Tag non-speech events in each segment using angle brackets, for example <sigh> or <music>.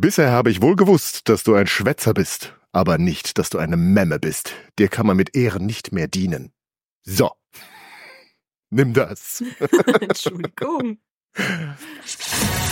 Bisher habe ich wohl gewusst, dass du ein Schwätzer bist, aber nicht, dass du eine Memme bist. Dir kann man mit Ehren nicht mehr dienen. So. <laughs> Nimm das. <laughs> Entschuldigung. <laughs>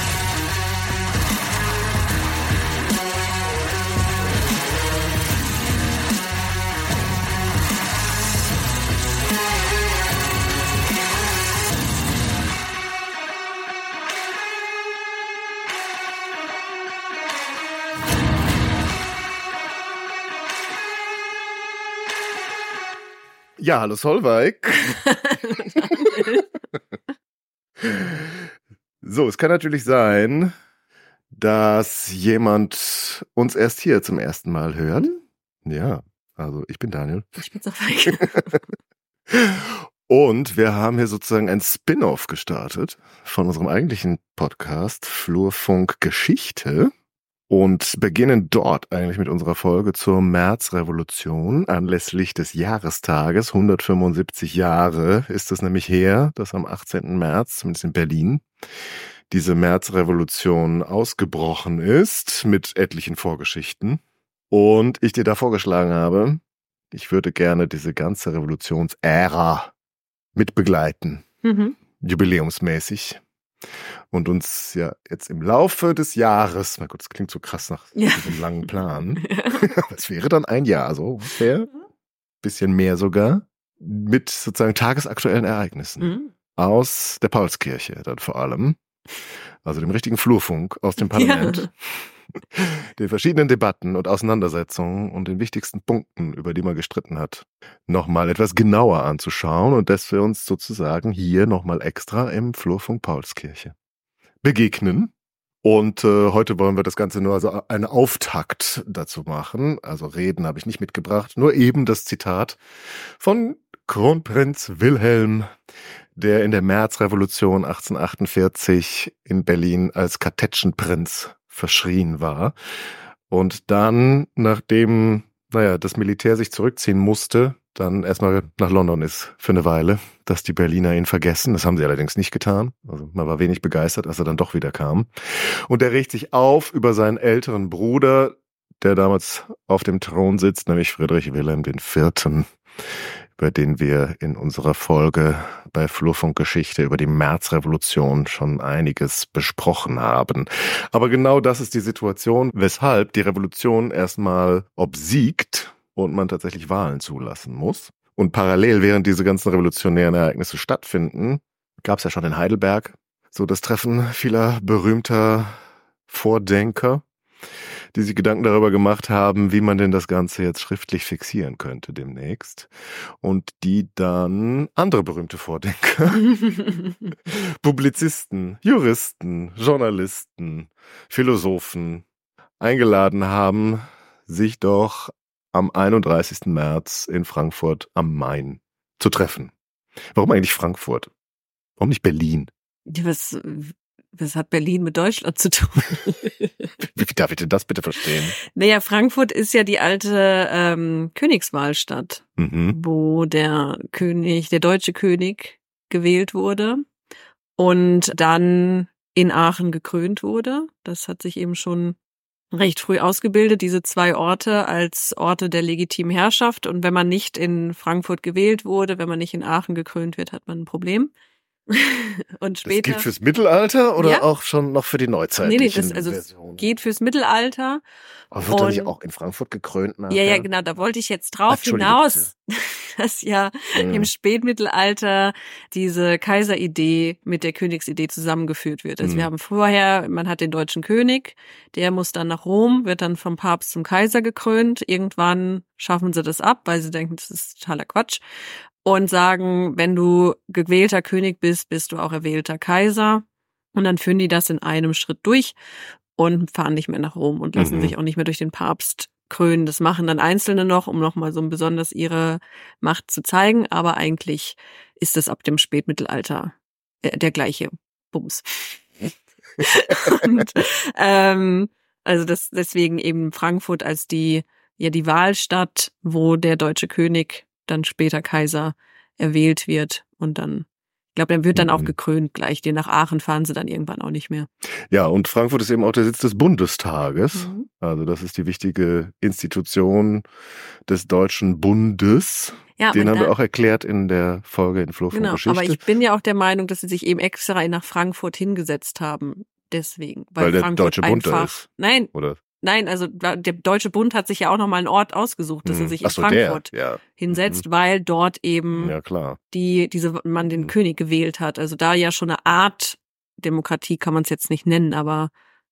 Ja, hallo Solveig. <laughs> so, es kann natürlich sein, dass jemand uns erst hier zum ersten Mal hört. Ja, also ich bin Daniel. Ich bin Solveig. <laughs> Und wir haben hier sozusagen ein Spin-off gestartet von unserem eigentlichen Podcast Flurfunk Geschichte und beginnen dort eigentlich mit unserer Folge zur Märzrevolution anlässlich des Jahrestages. 175 Jahre ist es nämlich her, dass am 18. März, zumindest in Berlin, diese Märzrevolution ausgebrochen ist mit etlichen Vorgeschichten. Und ich dir da vorgeschlagen habe, ich würde gerne diese ganze Revolutionsära mitbegleiten. Mhm. Jubiläumsmäßig und uns ja jetzt im Laufe des Jahres, mein Gott, das klingt so krass nach Ja. diesem langen Plan, <laughs> es <laughs> wäre dann ein Jahr so ungefähr, bisschen mehr sogar, mit sozusagen tagesaktuellen Ereignissen Mhm. aus der Paulskirche dann vor allem, also dem richtigen Flurfunk aus dem Parlament, <laughs> den verschiedenen Debatten und Auseinandersetzungen und den wichtigsten Punkten, über die man gestritten hat, nochmal etwas genauer anzuschauen und dass wir uns sozusagen hier nochmal extra im Flurfunk Paulskirche begegnen. Und äh, heute wollen wir das Ganze nur also einen Auftakt dazu machen. Also Reden habe ich nicht mitgebracht, nur eben das Zitat von Kronprinz Wilhelm, der in der Märzrevolution 1848 in Berlin als Kartätschenprinz verschrien war. Und dann, nachdem, naja, das Militär sich zurückziehen musste, dann erstmal nach London ist für eine Weile, dass die Berliner ihn vergessen. Das haben sie allerdings nicht getan. Also man war wenig begeistert, als er dann doch wieder kam. Und er regt sich auf über seinen älteren Bruder, der damals auf dem Thron sitzt, nämlich Friedrich Wilhelm IV., über den wir in unserer Folge bei Flurfunk Geschichte über die Märzrevolution schon einiges besprochen haben. Aber genau das ist die Situation, weshalb die Revolution erstmal obsiegt und man tatsächlich Wahlen zulassen muss. Und parallel, während diese ganzen revolutionären Ereignisse stattfinden, gab es ja schon in Heidelberg so das Treffen vieler berühmter Vordenker, die sich Gedanken darüber gemacht haben, wie man denn das Ganze jetzt schriftlich fixieren könnte demnächst. Und die dann andere berühmte Vordenker, <laughs> Publizisten, Juristen, Journalisten, Philosophen eingeladen haben, sich doch am 31. März in Frankfurt am Main zu treffen. Warum eigentlich Frankfurt? Warum nicht Berlin? Was, was hat Berlin mit Deutschland zu tun? <laughs> Wie darf ich denn das bitte verstehen? naja, Frankfurt ist ja die alte ähm, Königswahlstadt, Mhm. wo der König, der deutsche König gewählt wurde und dann in Aachen gekrönt wurde. Das hat sich eben schon recht früh ausgebildet, diese zwei Orte als Orte der legitimen Herrschaft. Und wenn man nicht in Frankfurt gewählt wurde, wenn man nicht in Aachen gekrönt wird, hat man ein Problem. <laughs> Und Das später gilt fürs Mittelalter oder Ja. auch schon noch für die Neuzeit? Nee, nee, das- also es geht fürs Mittelalter. Aber wird er nicht und- auch in Frankfurt gekrönt nachher? Ja, ja, genau, da wollte ich jetzt drauf Entschuldige hinaus, <laughs> dass ja Mhm. im Spätmittelalter diese Kaiseridee mit der Königsidee zusammengeführt wird. Also Mhm. wir haben vorher, man hat den deutschen König, der muss dann nach Rom, wird dann vom Papst zum Kaiser gekrönt. Irgendwann schaffen sie das ab, weil sie denken, das ist totaler Quatsch. Und sagen, wenn du gewählter König bist, bist du auch erwählter Kaiser. Und dann führen die das in einem Schritt durch und fahren nicht mehr nach Rom und lassen Mhm. sich auch nicht mehr durch den Papst krönen. Das machen dann Einzelne noch, um nochmal so besonders ihre Macht zu zeigen. Aber eigentlich ist es ab dem Spätmittelalter äh, der gleiche Bums. <laughs> und, ähm, also das, deswegen eben Frankfurt als die, ja, die Wahlstadt, wo der deutsche König dann später Kaiser erwählt wird und dann glaube, dann wird dann auch Mhm. gekrönt gleich. Den nach Aachen fahren sie dann irgendwann auch nicht mehr. Ja, und Frankfurt ist eben auch der Sitz des Bundestages. Mhm. Also das ist die wichtige Institution des Deutschen Bundes. Ja, Den haben wir da- auch erklärt in der Folge in Flo Genau, Geschichte. aber ich bin ja auch der Meinung, dass sie sich eben extra nach Frankfurt hingesetzt haben. Deswegen. Weil, Weil der Frankfurt Deutsche Bund da einfach, ist. Nein, Oder? Nein, also der Deutsche Bund hat sich ja auch nochmal einen Ort ausgesucht, dass er Hm. sich Ach in so, Frankfurt der, ja. hinsetzt, weil dort eben Ja, klar. die, diese, man den Mhm. König gewählt hat. Also da ja schon eine Art Demokratie kann man es jetzt nicht nennen, aber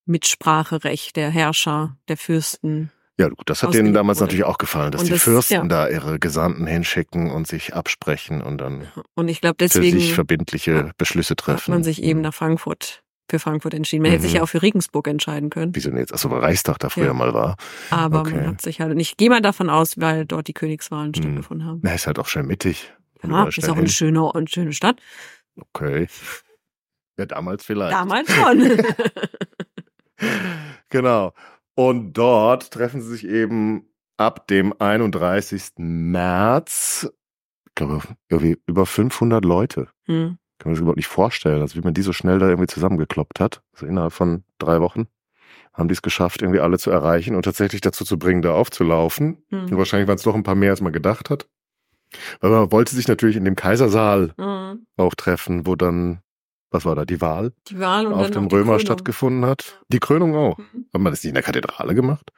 Mitspracherecht der Herrscher, der Fürsten. Ja, gut, das hat denen damals wurde. natürlich auch gefallen, dass Und die das- Fürsten ja. da ihre Gesandten hinschicken und sich absprechen und dann Und ich glaube, für deswegen sich verbindliche Beschlüsse hat treffen. man sich eben Hm. nach Frankfurt, für Frankfurt entschieden. Man hätte sich Mhm. ja auch für Regensburg entscheiden können. Wieso denn jetzt? Achso, weil Reichstag da früher Ja. mal war. Aber Okay. man hat sich halt, und ich gehe mal davon aus, weil dort die Königswahlen Hm. stattgefunden haben. Na, ist halt auch schön mittig. Ja, ist auch eine schöne, eine schöne Stadt. Okay. Ja, damals vielleicht. Damals <laughs> schon. <laughs> Genau. Und dort treffen sie sich eben ab dem 31. März, ich glaube, irgendwie über 500 Leute. hm. Kann man sich überhaupt nicht vorstellen, also wie man die so schnell da irgendwie zusammengekloppt hat. Also innerhalb von drei Wochen haben die es geschafft, irgendwie alle zu erreichen und tatsächlich dazu zu bringen, da aufzulaufen. Und Hm. wahrscheinlich waren es doch ein paar mehr, als man gedacht hat. Weil man wollte sich natürlich in dem Kaisersaal Hm. auch treffen, wo dann, was war da, die Wahl Die Wahl und auf dem Römer Krönung. stattgefunden hat. Die Krönung auch. Mhm. Hat man das nicht in der Kathedrale gemacht?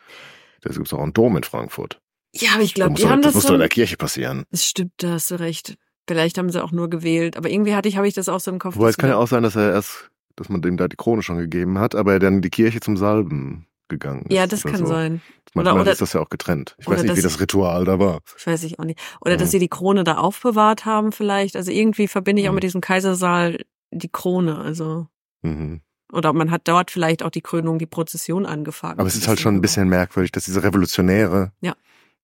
Da gibt es auch einen Dom in Frankfurt. Ja, aber ich glaube, die haben das das muss doch in der Kirche passieren. Das stimmt, da hast du recht. Vielleicht haben sie auch nur gewählt. Aber irgendwie hatte ich, habe ich das auch so im Kopf. Wobei es dass kann ja auch sein, dass er erst, dass man dem da die Krone schon gegeben hat, aber er dann in die Kirche zum Salben gegangen ist. Ja, das oder kann so. sein. Manchmal oder- ist das ja auch getrennt. Ich oder weiß nicht, wie dass- das Ritual da war. Ich weiß ich auch nicht. Oder dass Mhm. sie die Krone da aufbewahrt haben vielleicht. Also irgendwie verbinde ich auch Mhm. mit diesem Kaisersaal die Krone. Also Mhm. oder man hat dort vielleicht auch die Krönung, die Prozession angefangen. Aber es ist halt schon ein bisschen merkwürdig, dass diese Revolutionäre Ja.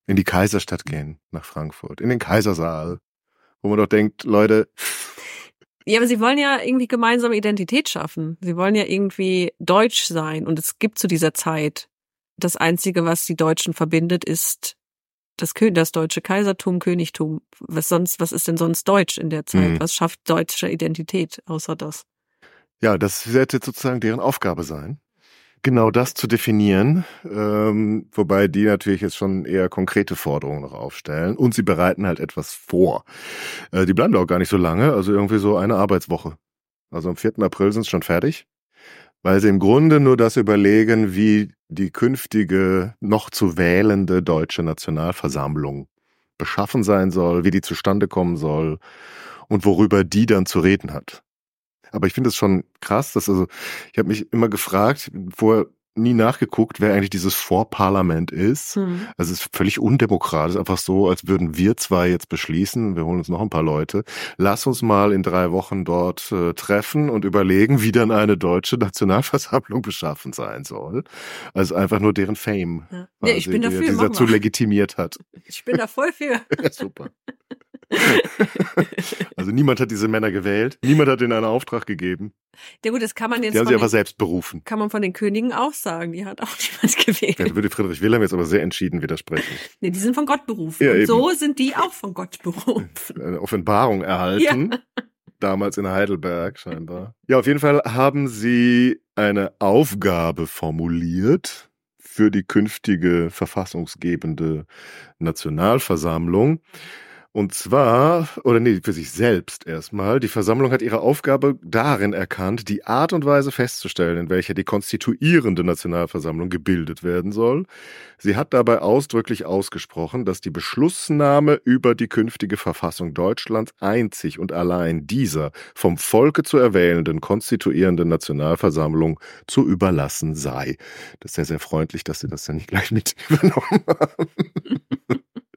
in die Kaiserstadt gehen, nach Frankfurt, in den Kaisersaal, wo man doch denkt, Leute, Ja, aber sie wollen ja irgendwie gemeinsame Identität schaffen. Sie wollen ja irgendwie deutsch sein. Und es gibt zu dieser Zeit das Einzige, was die Deutschen verbindet, ist das, das deutsche Kaisertum, Königtum. Was sonst, was ist denn sonst deutsch in der Zeit? Mhm. Was schafft deutsche Identität außer das? Ja, das wird jetzt sozusagen deren Aufgabe sein, genau das zu definieren, ähm, wobei die natürlich jetzt schon eher konkrete Forderungen noch aufstellen und sie bereiten halt etwas vor. Äh, die bleiben da auch gar nicht so lange, also irgendwie so eine Arbeitswoche. Also am 4. April sind sie schon fertig, weil sie im Grunde nur das überlegen, wie die künftige noch zu wählende deutsche Nationalversammlung beschaffen sein soll, wie die zustande kommen soll und worüber die dann zu reden hat. Aber ich finde es schon krass, dass also, ich habe mich immer gefragt, vorher nie nachgeguckt, wer eigentlich dieses Vorparlament ist. Hm. Also es ist völlig undemokratisch, einfach so, als würden wir zwei jetzt beschließen, wir holen uns noch ein paar Leute, lass uns mal in drei Wochen dort äh, treffen und überlegen, wie dann eine deutsche Nationalversammlung beschaffen sein soll. Also einfach nur deren Fame. Ja. Nee, ich bin die- dafür. Die mach dazu legitimiert hat. Ich bin da voll für. <laughs> Ja, super. <laughs> also niemand hat diese Männer gewählt, niemand hat ihnen einen Auftrag gegeben. Ja gut, das kann man jetzt Die haben sie den, selbst berufen. kann man von den Königen auch sagen. Die hat auch <laughs> niemand gewählt. Da würde Friedrich Wilhelm jetzt aber sehr entschieden widersprechen. <laughs> Nee, die sind von Gott berufen. Ja, und eben. so sind die auch von Gott berufen. Eine Offenbarung erhalten. Damals in Heidelberg scheinbar. Ja, auf jeden Fall haben sie eine Aufgabe formuliert für die künftige verfassungsgebende Nationalversammlung. Und zwar, oder nee, für sich selbst erstmal. Die Versammlung hat ihre Aufgabe darin erkannt, die Art und Weise festzustellen, in welcher die konstituierende Nationalversammlung gebildet werden soll. Sie hat dabei ausdrücklich ausgesprochen, dass die Beschlussnahme über die künftige Verfassung Deutschlands einzig und allein dieser vom Volke zu erwählenden konstituierenden Nationalversammlung zu überlassen sei. Das ist sehr, sehr freundlich, dass Sie das ja nicht gleich mit übernommen haben.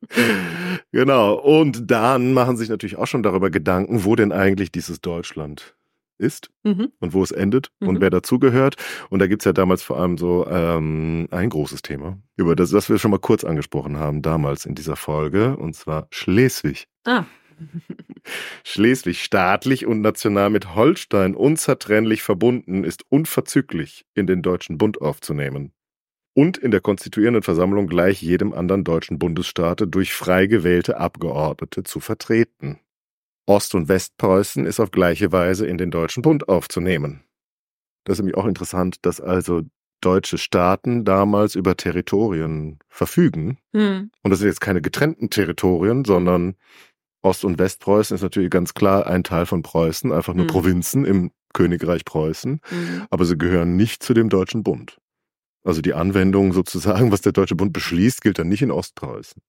<laughs> genau. Und dann machen sich natürlich auch schon darüber Gedanken, wo denn eigentlich dieses Deutschland ist Mhm. und wo es endet und Mhm. wer dazugehört. Und da gibt's ja damals vor allem so ähm, ein großes Thema, über das, das wir schon mal kurz angesprochen haben, damals in dieser Folge, und zwar Schleswig. Ah, <laughs> Schleswig, staatlich und national mit Holstein unzertrennlich verbunden, ist unverzüglich in den Deutschen Bund aufzunehmen und in der konstituierenden Versammlung gleich jedem anderen deutschen Bundesstaate durch frei gewählte Abgeordnete zu vertreten. Ost- und Westpreußen ist auf gleiche Weise in den Deutschen Bund aufzunehmen. Das ist nämlich auch interessant, dass also deutsche Staaten damals über Territorien verfügen. Hm. Und das sind jetzt keine getrennten Territorien, sondern Ost- und Westpreußen ist natürlich ganz klar ein Teil von Preußen, einfach nur Hm. Provinzen im Königreich Preußen, Hm. aber sie gehören nicht zu dem Deutschen Bund. Also die Anwendung sozusagen, was der Deutsche Bund beschließt, gilt dann nicht in Ostpreußen.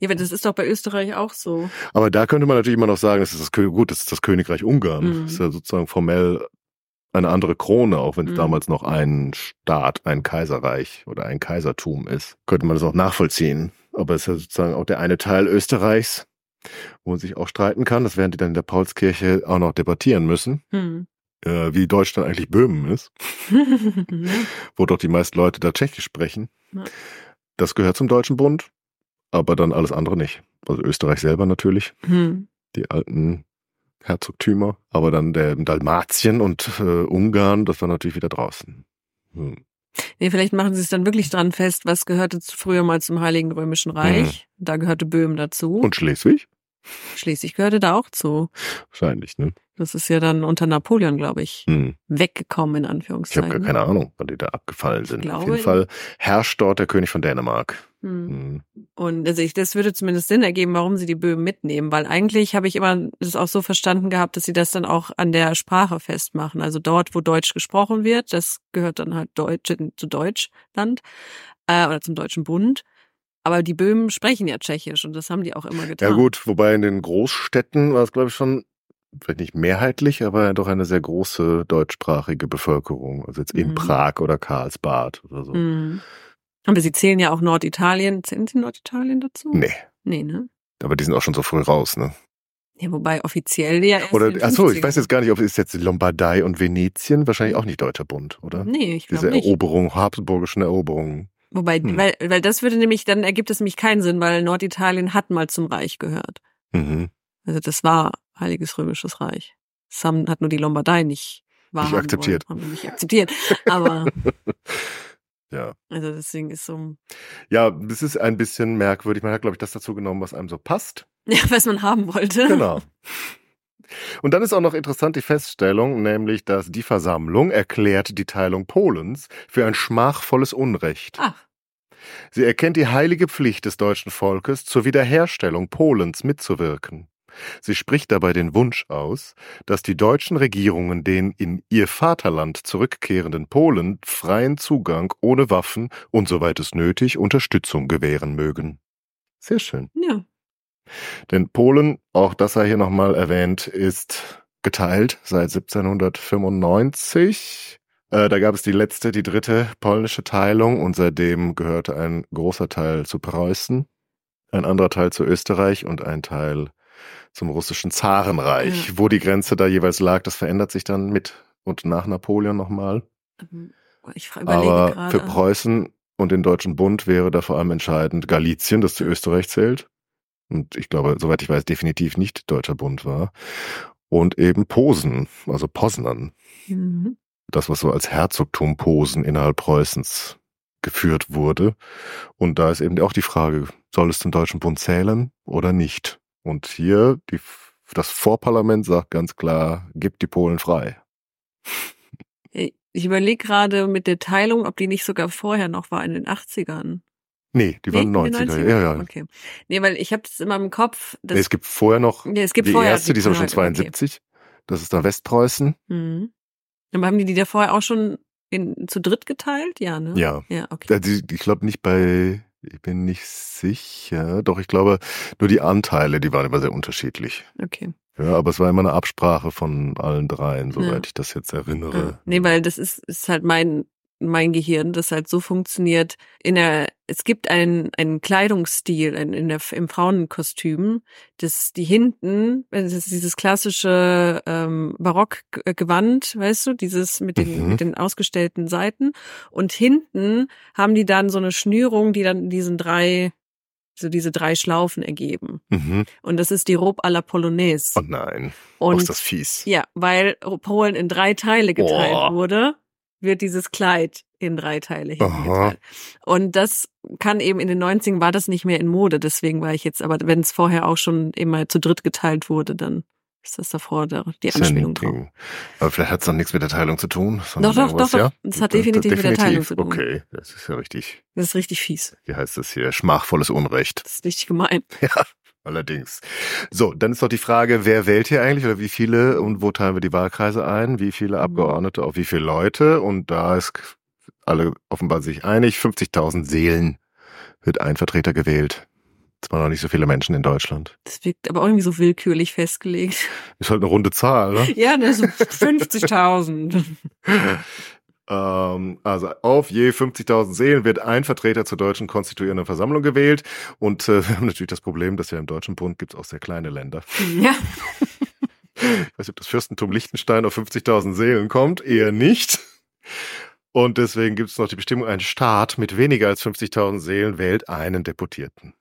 Ja, aber das ist doch bei Österreich auch so. Aber da könnte man natürlich immer noch sagen, das ist das, gut, das ist das Königreich Ungarn. Mhm. Das ist ja sozusagen formell eine andere Krone, auch wenn es Mhm. damals noch ein Staat, ein Kaiserreich oder ein Kaisertum ist. Könnte man das auch nachvollziehen. Aber es ist ja sozusagen auch der eine Teil Österreichs, wo man sich auch streiten kann. Das werden die dann in der Paulskirche auch noch debattieren müssen, Hm. Äh, wie Deutschland eigentlich Böhmen ist, <laughs> wo doch die meisten Leute da Tschechisch sprechen. Ja. Das gehört zum Deutschen Bund, aber dann alles andere nicht. Also Österreich selber natürlich. Hm. die alten Herzogtümer, aber dann der Dalmatien und äh, Ungarn, das war natürlich wieder draußen. Hm. Nee, vielleicht machen sie es dann wirklich dran fest, was gehörte früher mal zum Heiligen Römischen Reich. Da gehörte Böhmen dazu. Und Schleswig? Schleswig gehörte da auch zu. Wahrscheinlich, ne? Das ist ja dann unter Napoleon, glaube ich, Hm. weggekommen in Ich habe Anführungszeichen. gar keine Ahnung, wann die da abgefallen Ich sind. Auf jeden Fall herrscht dort der König von Dänemark. Hm. Hm. Und also ich, das würde zumindest Sinn ergeben, warum sie die Böhmen mitnehmen, weil eigentlich habe ich immer das auch so verstanden gehabt, dass sie das dann auch an der Sprache festmachen. Also dort, wo Deutsch gesprochen wird, das gehört dann halt Deutsch, zu Deutschland äh, oder zum Deutschen Bund. Aber die Böhmen sprechen ja Tschechisch und das haben die auch immer getan. Ja gut, wobei in den Großstädten war es, glaube ich, schon, vielleicht nicht mehrheitlich, aber doch eine sehr große deutschsprachige Bevölkerung. Also jetzt in Mhm. Prag oder Karlsbad oder so. Mhm. Aber sie zählen ja auch Norditalien. Zählen sie Norditalien dazu? Nee, Nee, ne? aber die sind auch schon so früh raus, ne? Ja, wobei offiziell ja erst Oder, den ach so, ich 50ern. weiß jetzt gar nicht, ob es jetzt Lombardei und Venetien, wahrscheinlich auch nicht Deutscher Bund, oder? Nee, ich Diese glaube nicht. Eroberung, habsburgischen Eroberungen. Wobei, Hm. weil, weil das würde nämlich, dann ergibt es nämlich keinen Sinn, weil Norditalien hat mal zum Reich gehört. Mhm. Also das war Heiliges Römisches Reich. Haben, hat nur die Lombardei nicht wahrhaben akzeptiert. Wollen, haben nicht akzeptiert. Aber, <laughs> Ja. also deswegen ist so, Ja, das ist ein bisschen merkwürdig. Man hat, glaube ich, das dazu genommen, was einem so passt. <laughs> ja, was man haben wollte. Genau. Und dann ist auch noch interessant die Feststellung, nämlich, dass die Versammlung erklärt die Teilung Polens für ein schmachvolles Unrecht. Ach, Sie erkennt die heilige Pflicht des deutschen Volkes, zur Wiederherstellung Polens mitzuwirken. Sie spricht dabei den Wunsch aus, dass die deutschen Regierungen den in ihr Vaterland zurückkehrenden Polen freien Zugang ohne Waffen und soweit es nötig Unterstützung gewähren mögen. Sehr schön. ja. Denn Polen, auch das sei hier nochmal erwähnt, ist geteilt seit 1795. Äh, da gab es die letzte, die dritte polnische Teilung und seitdem gehörte ein großer Teil zu Preußen, ein anderer Teil zu Österreich und ein Teil zum russischen Zarenreich. Wo die Grenze da jeweils lag, das verändert sich dann mit und nach Napoleon nochmal. Ich fra- überlege Aber gerade. für Preußen und den Deutschen Bund wäre da vor allem entscheidend Galizien, das zu Österreich zählt. Und ich glaube, soweit ich weiß, definitiv nicht Deutscher Bund war. Und eben Posen, also Poznan. Mhm. Das, was so als Herzogtum Posen innerhalb Preußens geführt wurde. Und da ist eben auch die Frage, soll es zum Deutschen Bund zählen oder nicht? Und hier, die, das Vorparlament sagt ganz klar, gibt die Polen frei. Ich überlege gerade mit der Teilung, ob die nicht sogar vorher noch war in den 80ern. Nee, die waren Nee, in 90er. den 90ern? Ja, ja. Okay. Nee, weil ich habe das immer im Kopf. Nee, es gibt vorher noch nee, es gibt die vorher erste, die ist aber schon okay. 72. Das ist da Westpreußen. Mhm. Aber haben die die da vorher auch schon in, zu dritt geteilt? Ja, ne? Ja. Ja, okay. Ja, die, ich glaube nicht bei, ich bin nicht sicher. Doch, ich glaube, nur die Anteile, die waren immer sehr unterschiedlich. Okay. Ja, aber es war immer eine Absprache von allen dreien, soweit Ja. ich das jetzt Ja. erinnere. Nee, weil das ist, ist halt mein, mein Gehirn, das halt so funktioniert. In der, es gibt einen, einen Kleidungsstil in, in der, im Frauenkostüm, das die hinten, das ist dieses klassische ähm, Barockgewand, weißt du, dieses mit den, Mhm. mit den ausgestellten Seiten. Und hinten haben die dann so eine Schnürung, die dann diesen drei, so diese drei Schlaufen ergeben. Mhm. Und das ist die Robe à la Polonaise. Oh nein, oh, Und ist das fies. ja, weil Polen in drei Teile geteilt Boah. wurde, wird dieses Kleid in drei Teile hinten Aha. geteilt. Und das kann eben in den 90ern war das nicht mehr in Mode. Deswegen war ich jetzt, aber wenn es vorher auch schon immer zu dritt geteilt wurde, dann ist das davor der, die ja Anspielung nicht drauf. Aber vielleicht hat es dann nichts mit der Teilung zu tun. Doch, doch, doch, ja? Das hat definitiv mit der Teilung zu tun. Okay, das ist ja richtig, Das ist richtig fies. wie heißt das hier, schmachvolles Unrecht. Das ist richtig gemein. <laughs> Ja, allerdings. So, dann ist doch die Frage, wer wählt hier eigentlich oder wie viele und wo teilen wir die Wahlkreise ein? Wie viele Abgeordnete auf wie viele Leute? Und da ist alle offenbar sich einig, 50.000 Seelen wird ein Vertreter gewählt. Zwar noch nicht so viele Menschen in Deutschland. Das wirkt aber auch irgendwie so willkürlich festgelegt. Ist halt eine runde Zahl, ne? Ja, ne, so 50.000. <laughs> Ähm, also auf je 50.000 Seelen wird ein Vertreter zur deutschen konstituierenden Versammlung gewählt. Und äh, <laughs> wir haben natürlich das Problem, dass ja im Deutschen Bund gibt es auch sehr kleine Länder. <laughs> Ja. Ich weiß nicht, ob das Fürstentum Liechtenstein auf 50.000 Seelen kommt. Eher nicht. Und deswegen gibt es noch die Bestimmung, ein Staat mit weniger als 50.000 Seelen wählt einen Deputierten.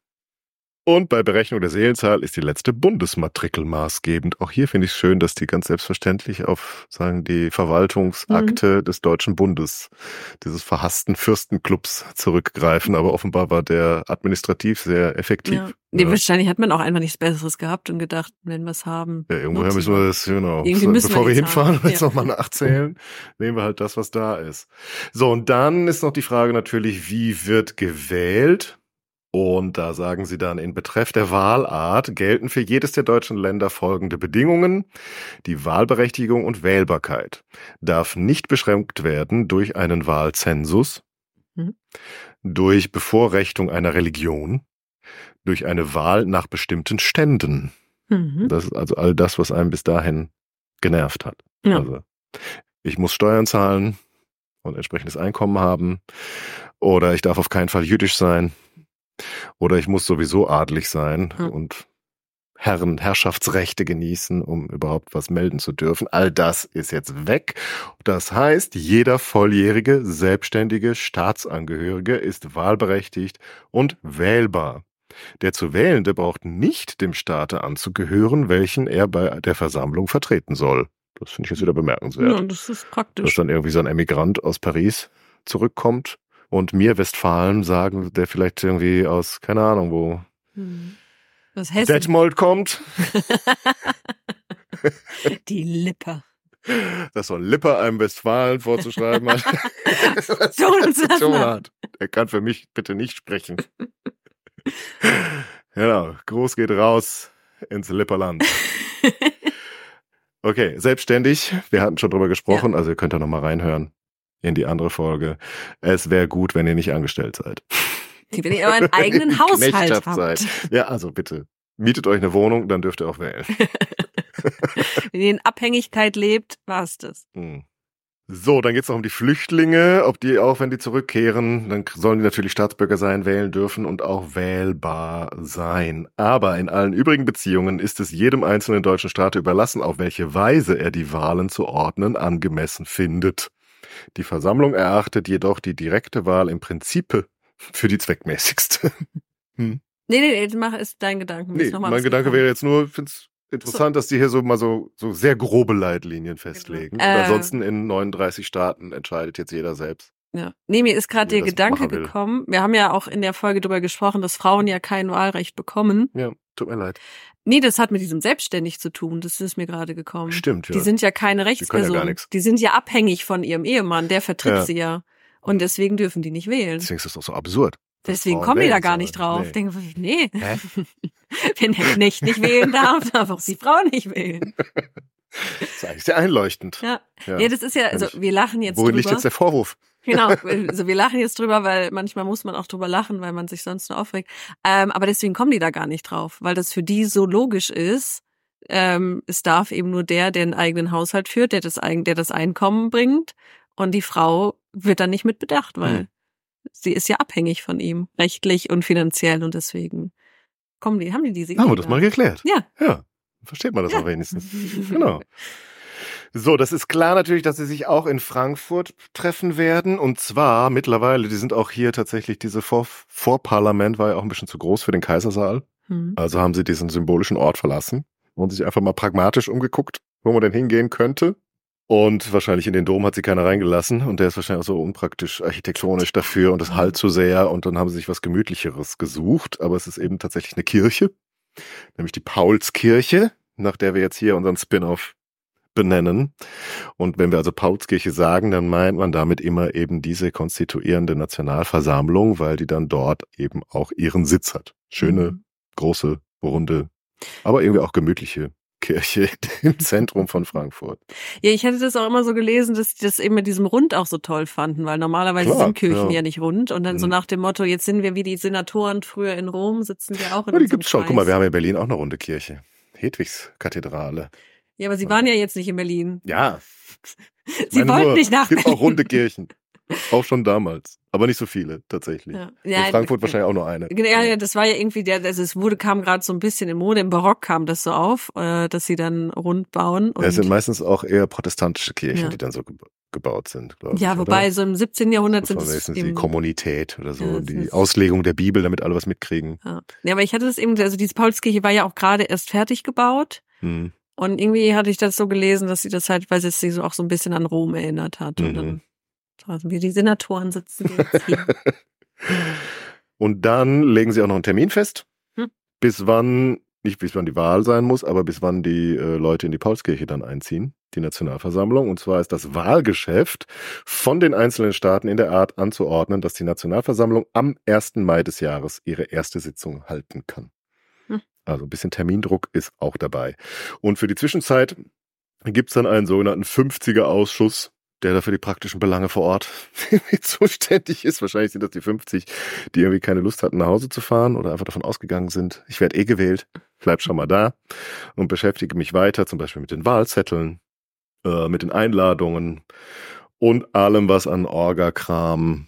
Und bei Berechnung der Seelenzahl ist die letzte Bundesmatrikel maßgebend. Auch hier finde ich es schön, dass die ganz selbstverständlich auf, sagen, die Verwaltungsakte des Deutschen Bundes, dieses verhassten Fürstenclubs zurückgreifen. Aber offenbar war der administrativ sehr effektiv. ja. Nee, Ja. wahrscheinlich hat man auch einfach nichts Besseres gehabt und gedacht, wenn wir es haben. Ja, irgendwoher müssen wir das, genau. Irgendwie müssen wir Bevor wir jetzt hinfahren haben. und jetzt Ja. nochmal nachzählen, nehmen wir halt das, was da ist. So, und dann ist noch die Frage natürlich, wie wird gewählt? Und da sagen sie dann, in Betreff der Wahlart gelten für jedes der deutschen Länder folgende Bedingungen. Die Wahlberechtigung und Wählbarkeit darf nicht beschränkt werden durch einen Wahlzensus, Mhm. durch Bevorrechtung einer Religion, durch eine Wahl nach bestimmten Ständen. Mhm. Das ist also all das, was einem bis dahin genervt hat. Ja. Also ich muss Steuern zahlen und entsprechendes Einkommen haben. Oder ich darf auf keinen Fall jüdisch sein. Oder ich muss sowieso adlig sein Ja. und Herren, Herrschaftsrechte genießen, um überhaupt was melden zu dürfen. All das ist jetzt weg. Das heißt, jeder volljährige, selbstständige Staatsangehörige ist wahlberechtigt und wählbar. Der zu Wählende braucht nicht dem Staate anzugehören, welchen er bei der Versammlung vertreten soll. Das finde ich jetzt wieder bemerkenswert. ja, das ist Dass praktisch. dann irgendwie so ein Emigrant aus Paris zurückkommt und mir Westfalen sagen, der vielleicht irgendwie aus, keine Ahnung wo, Mhm. Das Hessen. Detmold kommt, <laughs> Die Lippe. dass so ein Lipper einem Westfalen vorzuschreiben hat. <laughs> Tun <laughs> er das kann für mich bitte nicht sprechen. Genau, Gruß geht raus ins Lipperland. Okay, selbstständig. Wir hatten schon drüber gesprochen, also ihr könnt da nochmal reinhören in die andere Folge. Es wäre gut, wenn ihr nicht angestellt seid. Wenn ihr euren <laughs> eigenen Haushalt Knechtschaft habt. seid. Ja, also bitte. Mietet euch eine Wohnung, dann dürft ihr auch wählen. <laughs> Wenn ihr in Abhängigkeit lebt, war's das. Hm. So, dann geht's noch um die Flüchtlinge, ob die auch, wenn die zurückkehren, dann sollen die natürlich Staatsbürger sein, wählen dürfen und auch wählbar sein. Aber in allen übrigen Beziehungen ist es jedem einzelnen deutschen Staat überlassen, auf welche Weise er die Wahlen zu ordnen angemessen findet. Die Versammlung erachtet jedoch die direkte Wahl im Prinzip für die zweckmäßigste. Nee, nee, nee, mach ist dein Gedanken. Mir Nee, mein Gedanke gekommen. wäre jetzt nur, ich finde es interessant, dass die hier so mal so, so sehr grobe Leitlinien festlegen. Äh. Und ansonsten in 39 Staaten entscheidet jetzt jeder selbst. Ja. Nee, mir ist gerade der Gedanke gekommen. Wir haben ja auch in der Folge darüber gesprochen, dass Frauen ja kein Wahlrecht bekommen. Ja, tut mir leid. Nee, das hat mit diesem selbstständig zu tun. Das ist mir gerade gekommen. Stimmt, ja. Die sind ja keine ja Rechtsperson. gar nichts. Die sind ja abhängig von ihrem Ehemann. Der vertritt Ja. sie ja. Und deswegen dürfen die nicht wählen. Deswegen ist das doch so absurd. Deswegen kommen die da gar nicht drauf. Nee. Denken, nee, Hä? <laughs> wenn der Knecht nicht wählen darf, darf auch die Frau nicht wählen. Das ist eigentlich sehr einleuchtend. Ja, Ja. ja. das ist ja, also wir lachen jetzt Worin drüber. liegt jetzt der Vorwurf? Genau, also wir lachen jetzt drüber, weil manchmal muss man auch drüber lachen, weil man sich sonst nur aufregt. Ähm, aber deswegen kommen die da gar nicht drauf, weil das für die so logisch ist. Ähm, es darf eben nur der, der einen eigenen Haushalt führt, der das, der das Einkommen bringt. Und die Frau wird dann nicht mit bedacht, weil Hm. sie ist ja abhängig von ihm, rechtlich und finanziell. Und deswegen kommen die, haben die diese Haben wir das mal geklärt? Ja. Ja. Versteht man das Ja. auch wenigstens. Genau. <laughs> So, das ist klar natürlich, dass sie sich auch in Frankfurt treffen werden. Und zwar mittlerweile, die sind auch hier tatsächlich, diese Vor Vorparlament war ja auch ein bisschen zu groß für den Kaisersaal. Hm. Also haben sie diesen symbolischen Ort verlassen und sich einfach mal pragmatisch umgeguckt, wo man denn hingehen könnte. Und wahrscheinlich in den Dom hat sie keiner reingelassen und der ist wahrscheinlich auch so unpraktisch architektonisch dafür und es halt zu sehr und dann haben sie sich was gemütlicheres gesucht, aber es ist eben tatsächlich eine Kirche, nämlich die Paulskirche, nach der wir jetzt hier unseren Spin-off benennen. Und wenn wir also Paulskirche sagen, dann meint man damit immer eben diese konstituierende Nationalversammlung, weil die dann dort eben auch ihren Sitz hat. Schöne, mhm. große, runde, aber irgendwie auch gemütliche Kirche <laughs> im Zentrum von Frankfurt. Ja, ich hatte das auch immer so gelesen, dass die das eben mit diesem Rund auch so toll fanden, weil normalerweise Klar, sind Kirchen ja. ja. nicht rund und dann mhm. so nach dem Motto, jetzt sind wir wie die Senatoren früher in Rom, sitzen wir auch in ja, die gibt's schon. Guck mal, wir haben in Berlin auch eine runde Kirche. Hedwigskathedrale. Ja, aber Sie waren ja jetzt nicht in Berlin. Ja. <laughs> Sie wollten nur, nicht nach Berlin. Es gibt auch runde Kirchen. Auch schon damals. Aber nicht so viele, tatsächlich. Ja. Ja, in Frankfurt wahrscheinlich auch nur eine. Ja, ja, das war ja irgendwie der, also es wurde, kam gerade so ein bisschen in Mode, im Barock kam das so auf, äh, dass sie dann rund bauen. Und ja, es sind meistens auch eher protestantische Kirchen, ja. die dann so gebaut sind, glaube Ja, ich, wobei oder? so im 17. Jahrhundert sind es die Kommunität oder so, ja, die Auslegung der Bibel, damit alle was mitkriegen. Ja. ja, aber ich hatte das eben, also diese Paulskirche war ja auch gerade erst fertig gebaut. Hm. Und irgendwie hatte ich das so gelesen, dass sie das halt, weil es sie so auch so ein bisschen an Rom erinnert hat. Mhm. Und dann also wie die Senatoren sitzen jetzt hier. <laughs> Und dann legen sie auch noch einen Termin fest, hm. bis wann, nicht bis wann die Wahl sein muss, aber bis wann die äh, Leute in die Paulskirche dann einziehen, die Nationalversammlung. Und zwar ist das Wahlgeschäft von den einzelnen Staaten in der Art anzuordnen, dass die Nationalversammlung am 1. Mai des Jahres ihre erste Sitzung halten kann. Also ein bisschen Termindruck ist auch dabei. Und für die Zwischenzeit gibt es dann einen sogenannten 50er-Ausschuss, der da für die praktischen Belange vor Ort <laughs> zuständig ist. Wahrscheinlich sind das die 50, die irgendwie keine Lust hatten, nach Hause zu fahren oder einfach davon ausgegangen sind, ich werde eh gewählt, bleib schon mal da und beschäftige mich weiter, zum Beispiel mit den Wahlzetteln, äh, mit den Einladungen und allem, was an Orga-Kram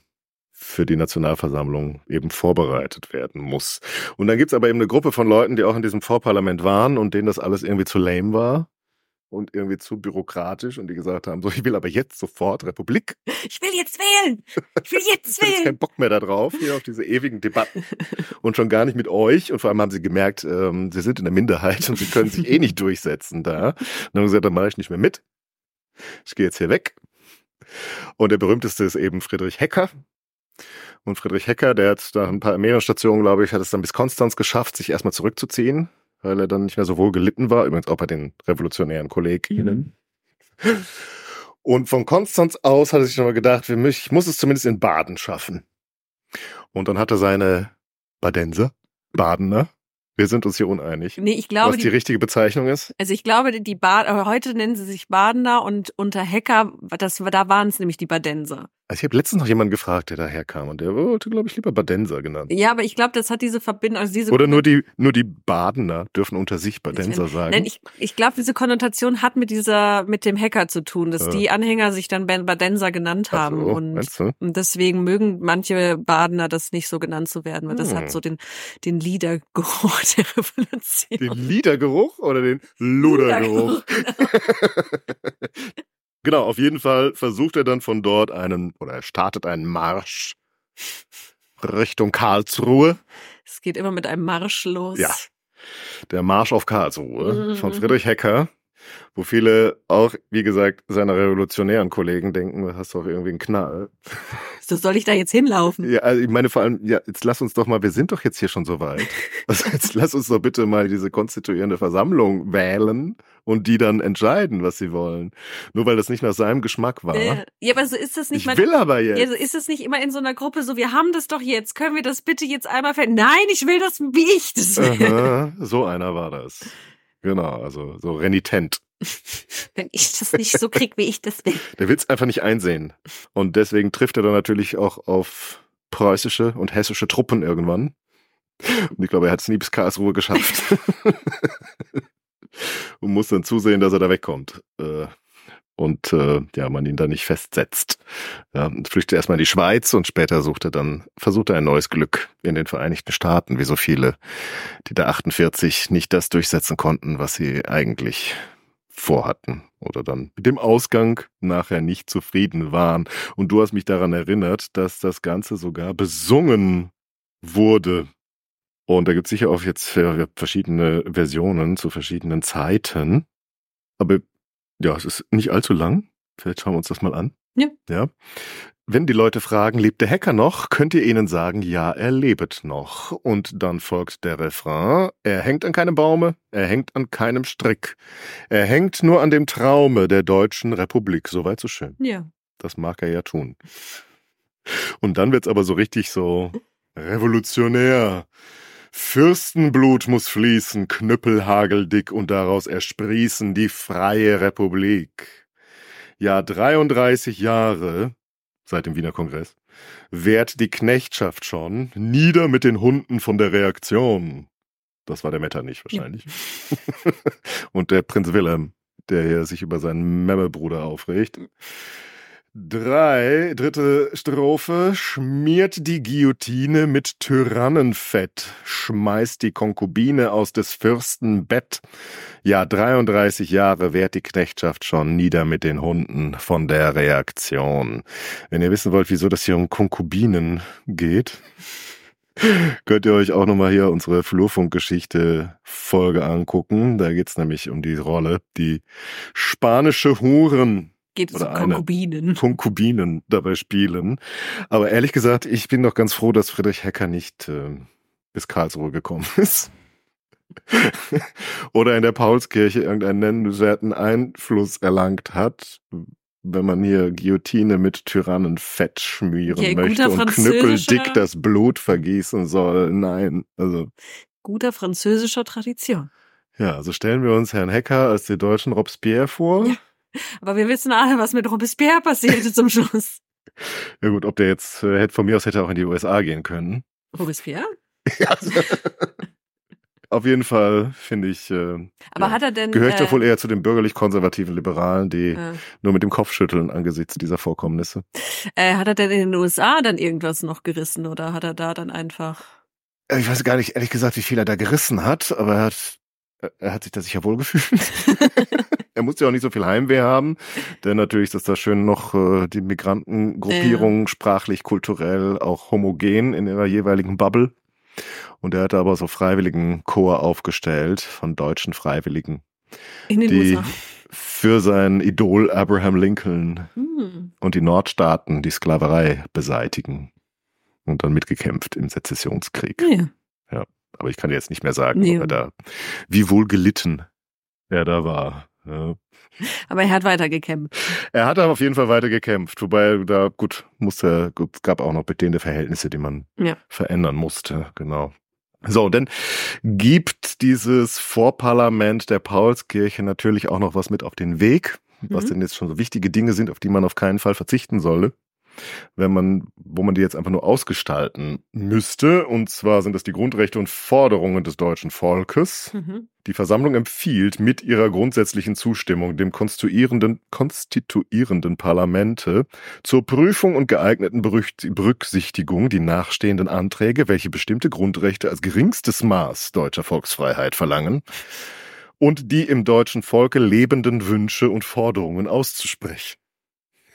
für die Nationalversammlung eben vorbereitet werden muss. Und dann gibt's aber eben eine Gruppe von Leuten, die auch in diesem Vorparlament waren und denen das alles irgendwie zu lame war und irgendwie zu bürokratisch und die gesagt haben, so, ich will aber jetzt sofort Republik. Ich will jetzt wählen. Ich will jetzt <laughs> wählen. ich keinen Bock mehr darauf, hier auf diese ewigen Debatten und schon gar nicht mit euch. Und vor allem haben sie gemerkt, ähm, sie sind in der Minderheit und sie können sich eh nicht durchsetzen da. Und dann haben gesagt, dann mache ich nicht mehr mit. Ich gehe jetzt hier weg. Und der berühmteste ist eben Friedrich Hecker. Und Friedrich Hecker, der hat nach ein paar mehreren Stationen, glaube ich, hat es dann bis Konstanz geschafft, sich erstmal zurückzuziehen weil er dann nicht mehr so wohl gelitten war, übrigens auch bei den revolutionären Kolleginnen. Und von Konstanz aus hat er sich schon mal gedacht, ich muss es zumindest in Baden schaffen. Und dann hat er seine Badenser, Badener, wir sind uns hier uneinig. Nee, ich glaube, was die, die richtige Bezeichnung ist. Also ich glaube, die Bad, heute nennen sie sich Badener und unter Hacker, das, da waren es nämlich die Badenser. Also ich habe letztens noch jemanden gefragt, der daherkam und der wollte, glaube ich, lieber Badenser genannt. Ja, aber ich glaube, das hat diese Verbindung, also diese Oder nur die nur die Badener dürfen unter sich Badenser ich, sagen. Nein, ich, ich glaube, diese Konnotation hat mit dieser mit dem Hacker zu tun, dass ja. die Anhänger sich dann Badenser genannt haben so, und, und, deswegen mögen manche Badener das nicht so genannt zu werden, weil hm. das hat hm. so den den Liedergeruch der Revolution. Den Liedergeruch oder den Ludergeruch? <laughs> Genau, auf jeden Fall versucht er dann von dort einen, oder er startet einen Marsch Richtung Karlsruhe. Es geht immer mit einem Marsch los. Ja. Der Marsch auf Karlsruhe mhm. von Friedrich Hecker, wo viele auch, wie gesagt, seiner revolutionären Kollegen denken, du hast doch irgendwie einen Knall. So soll ich da jetzt hinlaufen? Ja, also ich meine vor allem, ja, jetzt lass uns doch mal, wir sind doch jetzt hier schon so weit. <laughs> Also jetzt lass uns doch bitte mal diese konstituierende Versammlung wählen und die dann entscheiden, was sie wollen. Nur weil das nicht nach seinem Geschmack war. Äh, ja, aber so ist das nicht ich mal. will aber jetzt. Ja, so ist es nicht immer in so einer Gruppe so, wir haben das doch jetzt, können wir das bitte jetzt einmal ver Nein, ich will das, wie ich das will. Aha, so einer war das. Genau, also so renitent. <laughs> Wenn ich das nicht so krieg, wie ich das will. Der will es einfach nicht einsehen. Und deswegen trifft er dann natürlich auch auf preußische und hessische Truppen irgendwann. Und ich glaube, er hat es nie bis Karlsruhe geschafft. <laughs> <laughs> und muss dann zusehen, dass er da wegkommt. Äh, und äh, ja, man ihn da nicht festsetzt. Ja, flüchtet erstmal in die Schweiz und später sucht er dann, versucht er ein neues Glück in den Vereinigten Staaten, wie so viele, die da 48 nicht das durchsetzen konnten, was sie eigentlich vorhatten oder dann mit dem Ausgang nachher nicht zufrieden waren. Und du hast mich daran erinnert, dass das Ganze sogar besungen wurde. Und da gibt es sicher auch jetzt verschiedene Versionen zu verschiedenen Zeiten. Aber ja, es ist nicht allzu lang. Vielleicht schauen wir uns das mal an. Ja. Ja. wenn die Leute fragen, lebt der Hacker noch, könnt ihr ihnen sagen, ja, er lebt noch. Und dann folgt der Refrain, er hängt an keinem Baume, er hängt an keinem Strick. Er hängt nur an dem Traume der deutschen Republik. Soweit so schön. Ja. Das mag er ja tun. Und dann wird's aber so richtig so revolutionär. Fürstenblut muss fließen, knüppelhageldick und daraus ersprießen die freie Republik. Ja, 33 Jahre seit dem Wiener Kongress, wehrt die Knechtschaft schon, nieder mit den Hunden von der Reaktion. Das war der Metternich wahrscheinlich. Ja. <laughs> Und der Prinz Wilhelm, der hier sich über seinen Memmebruder aufregt. Drei, dritte Strophe, schmiert die Guillotine mit Tyrannenfett, schmeißt die Konkubine aus des Fürsten Bett. Ja, 33 Jahre währt die Knechtschaft schon nieder mit den Hunden von der Reaktion. Wenn ihr wissen wollt, wieso das hier um Konkubinen geht, könnt ihr euch auch nochmal hier unsere Flurfunkgeschichte Folge angucken. Da geht's nämlich um die Rolle, die spanische Huren geht es um Konkubinen. <laughs> Konkubinen dabei spielen. Aber ehrlich gesagt, ich bin doch ganz froh, dass Friedrich Hecker nicht äh, bis Karlsruhe gekommen <laughs> ist. Oder in der Paulskirche irgendeinen nennenswerten Einfluss erlangt hat, wenn man hier Guillotine mit Tyrannenfett schmieren ja, möchte und knüppeldick das Blut vergießen soll. Nein, also. Guter französischer Tradition. Ja, also stellen wir uns Herrn Hecker als den deutschen Robespierre vor. Ja. Aber wir wissen alle, was mit Robespierre passierte zum <laughs> Schluss. Ja gut, ob der jetzt äh, hätte von mir aus hätte auch in die USA gehen können. Robespierre? ja. <laughs> Auf jeden Fall finde ich. Äh, Aber ja, hat er denn gehört äh, doch wohl eher zu den bürgerlich-konservativen Liberalen, die äh, nur mit dem Kopf schütteln angesichts dieser Vorkommnisse. Äh, hat er denn in den USA dann irgendwas noch gerissen oder hat er da dann einfach? Ich weiß gar nicht ehrlich gesagt, wie viel er da gerissen hat, aber er hat er hat sich da sicher wohlgefühlt. <laughs> er musste ja auch nicht so viel Heimweh haben, <laughs> denn natürlich ist das da schön noch äh, die Migrantengruppierung ja. sprachlich, kulturell auch homogen in ihrer jeweiligen Bubble. Und er hatte aber so freiwilligen Chor aufgestellt von deutschen Freiwilligen, in den die USA. für sein Idol Abraham Lincoln hm. und die Nordstaaten die Sklaverei beseitigen und dann mitgekämpft im Sezessionskrieg. Ja. ja. Aber ich kann jetzt nicht mehr sagen, nee. ob er da, wie wohl gelitten er da war. Ja. Aber er hat weiter gekämpft. Er hat auf jeden Fall weiter gekämpft, wobei da gut musste, gut, gab auch noch bestehende Verhältnisse, die man ja. verändern musste, genau. So, denn gibt dieses Vorparlament der Paulskirche natürlich auch noch was mit auf den Weg, was mhm. denn jetzt schon so wichtige Dinge sind, auf die man auf keinen Fall verzichten solle wenn man, wo man die jetzt einfach nur ausgestalten müsste. Und zwar sind das die Grundrechte und Forderungen des deutschen Volkes. Mhm. Die Versammlung empfiehlt mit ihrer grundsätzlichen Zustimmung dem konstituierenden, konstituierenden Parlamente zur Prüfung und geeigneten Berücksichtigung die nachstehenden Anträge, welche bestimmte Grundrechte als geringstes Maß deutscher Volksfreiheit verlangen und die im deutschen Volke lebenden Wünsche und Forderungen auszusprechen.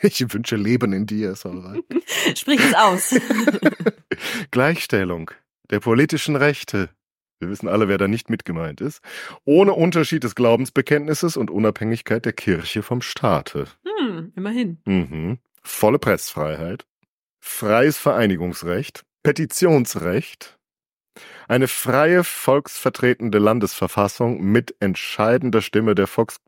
Ich wünsche Leben in dir, Solveig. <laughs> Sprich es aus. <laughs> Gleichstellung der politischen Rechte. Wir wissen alle, wer da nicht mitgemeint ist. Ohne Unterschied des Glaubensbekenntnisses und Unabhängigkeit der Kirche vom Staate. Hm, immerhin. Mhm. Volle Pressfreiheit. Freies Vereinigungsrecht. Petitionsrecht. Eine freie volksvertretende Landesverfassung mit entscheidender Stimme der Volks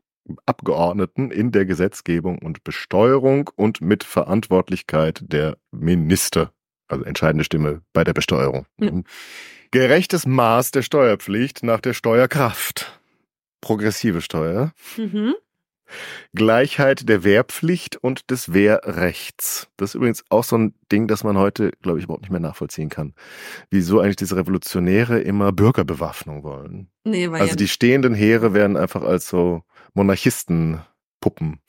Abgeordneten in der Gesetzgebung und Besteuerung und mit Verantwortlichkeit der Minister. Also entscheidende Stimme bei der Besteuerung. Ja. Mhm. Gerechtes Maß der Steuerpflicht nach der Steuerkraft. Progressive Steuer. Mhm. Gleichheit der Wehrpflicht und des Wehrrechts. Das ist übrigens auch so ein Ding, das man heute, glaube ich, überhaupt nicht mehr nachvollziehen kann. Wieso eigentlich diese Revolutionäre immer Bürgerbewaffnung wollen. Nee, weil also die stehenden Heere werden einfach als so Monarchistenpuppen,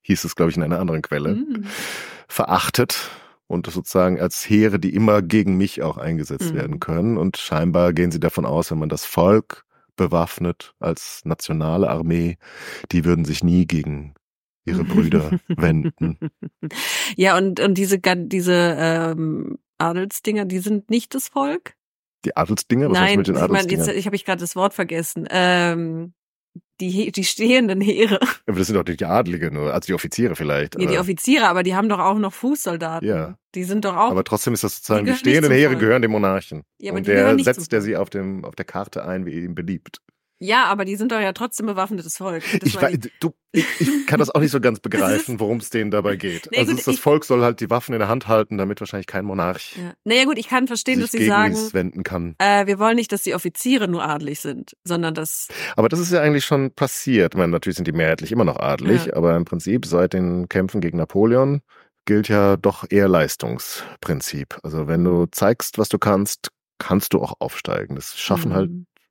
hieß es, glaube ich, in einer anderen Quelle, mhm. verachtet und sozusagen als Heere, die immer gegen mich auch eingesetzt mhm. werden können. Und scheinbar gehen sie davon aus, wenn man das Volk bewaffnet als nationale Armee, die würden sich nie gegen ihre Brüder <laughs> wenden. Ja, und, und diese, diese ähm, Adelsdinger, die sind nicht das Volk? Die Adelsdinger? Was Nein, mit den Adelsdingern? ich, mein, jetzt, ich habe ich gerade das Wort vergessen. Ähm, die, die stehenden Heere. Aber das sind doch nicht die Adlige nur, also die Offiziere vielleicht. Ja, die Offiziere, aber die haben doch auch noch Fußsoldaten. Ja. Die sind doch auch. Aber trotzdem ist das sozusagen, Die die stehenden Heere gehören dem Monarchen. Ja, aber und der setzt er Volk. sie auf, dem, auf der Karte ein, wie ihm beliebt. Ja, aber die sind doch ja trotzdem bewaffnetes Volk. Das Ich, war weiß, du, ich, ich kann das auch nicht so ganz <laughs> begreifen, worum es denen dabei geht. Nee, also gut, ist das ich- Volk soll halt die Waffen in der Hand halten, damit wahrscheinlich kein Monarch ja. Naja gut, ich kann verstehen, dass sie sagen, wenden kann. äh, wir wollen nicht, dass die Offiziere nur adlig sind, sondern dass Aber das ist ja eigentlich schon passiert. Ich meine, natürlich sind die mehrheitlich immer noch adlig, Ja. aber im Prinzip seit den Kämpfen gegen Napoleon gilt ja doch eher Leistungsprinzip. Also wenn du zeigst, was du kannst, kannst du auch aufsteigen. Das schaffen Mhm. halt